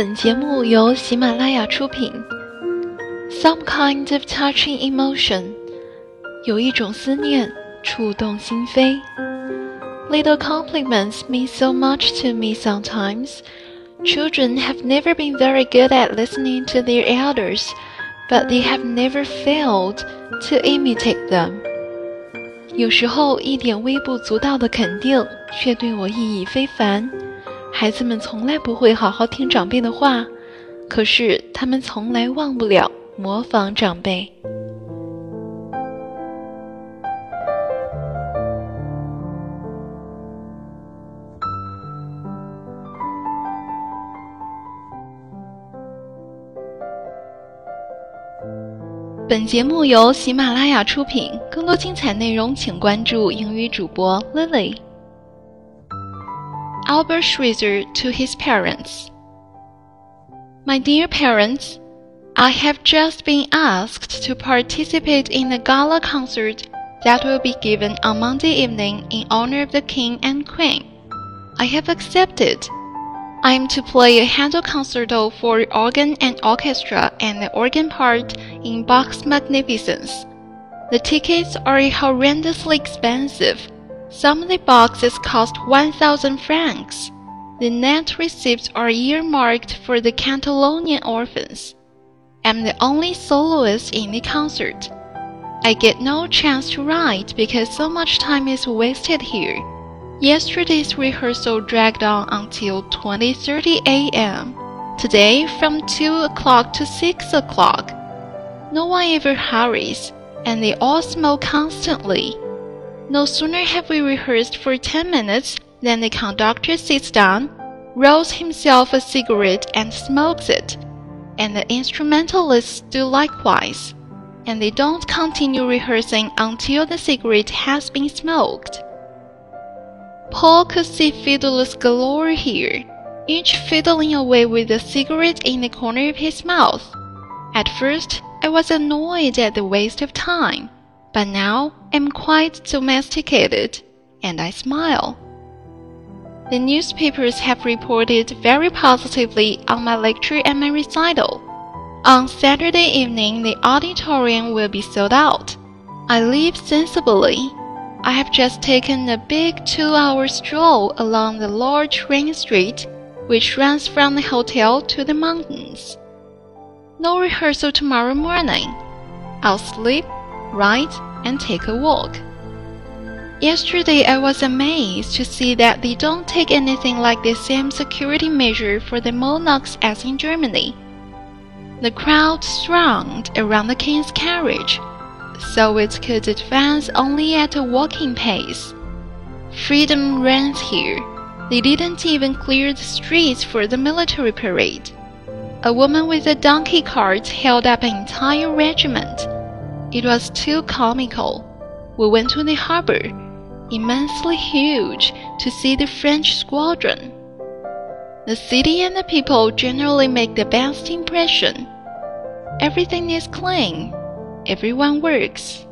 本节目由喜马拉雅出品。Some kind of touching emotion，有一种思念触动心扉。Little compliments mean so much to me sometimes. Children have never been very good at listening to their elders, but they have never failed to imitate them. 有时候，一点微不足道的肯定，却对我意义非凡。 孩子们从来不会好好听长辈的话，可是他们从来忘不了模仿长辈。本节目由喜马拉雅出品，更多精彩内容请关注英语主播 Lily。Albert Schweitzer to his parents. My dear parents, I have just been asked to participate in a gala concert that will be given on Monday evening in honor of the King and Queen. I have accepted. I am to play a Handel concerto for organ and orchestra and the organ part in Bach's Magnificence. The tickets are horrendously expensive some of the boxes cost 1,000 francs. The net receipts are earmarked for the Catalonian orphans. I'm the only soloist in the concert. I get no chance to write because so much time is wasted here. Yesterday's rehearsal dragged on until 20:30 a.m. Today from 2 o'clock to 6 o'clock. No one ever hurries, and they all smoke constantly. No sooner have we rehearsed for ten minutes than the conductor sits down, rolls himself a cigarette and smokes it, and the instrumentalists do likewise, and they don't continue rehearsing until the cigarette has been smoked. Paul could see fiddlers galore here, each fiddling away with a cigarette in the corner of his mouth. At first, I was annoyed at the waste of time but now am quite domesticated, and I smile. The newspapers have reported very positively on my lecture and my recital. On Saturday evening, the auditorium will be sold out. I live sensibly. I have just taken a big two hour stroll along the large rain street, which runs from the hotel to the mountains. No rehearsal tomorrow morning. I'll sleep write, and take a walk. Yesterday, I was amazed to see that they don't take anything like the same security measure for the monarchs as in Germany. The crowd thronged around the king's carriage, so it could advance only at a walking pace. Freedom reigns here. They didn't even clear the streets for the military parade. A woman with a donkey cart held up an entire regiment. It was too comical. We went to the harbor, immensely huge, to see the French squadron. The city and the people generally make the best impression. Everything is clean. Everyone works.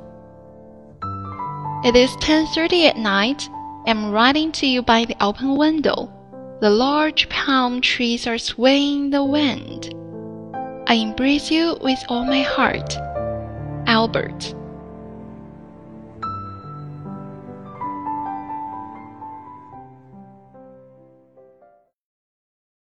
It is 10:30 at night. I'm writing to you by the open window. The large palm trees are swaying in the wind. I embrace you with all my heart. Albert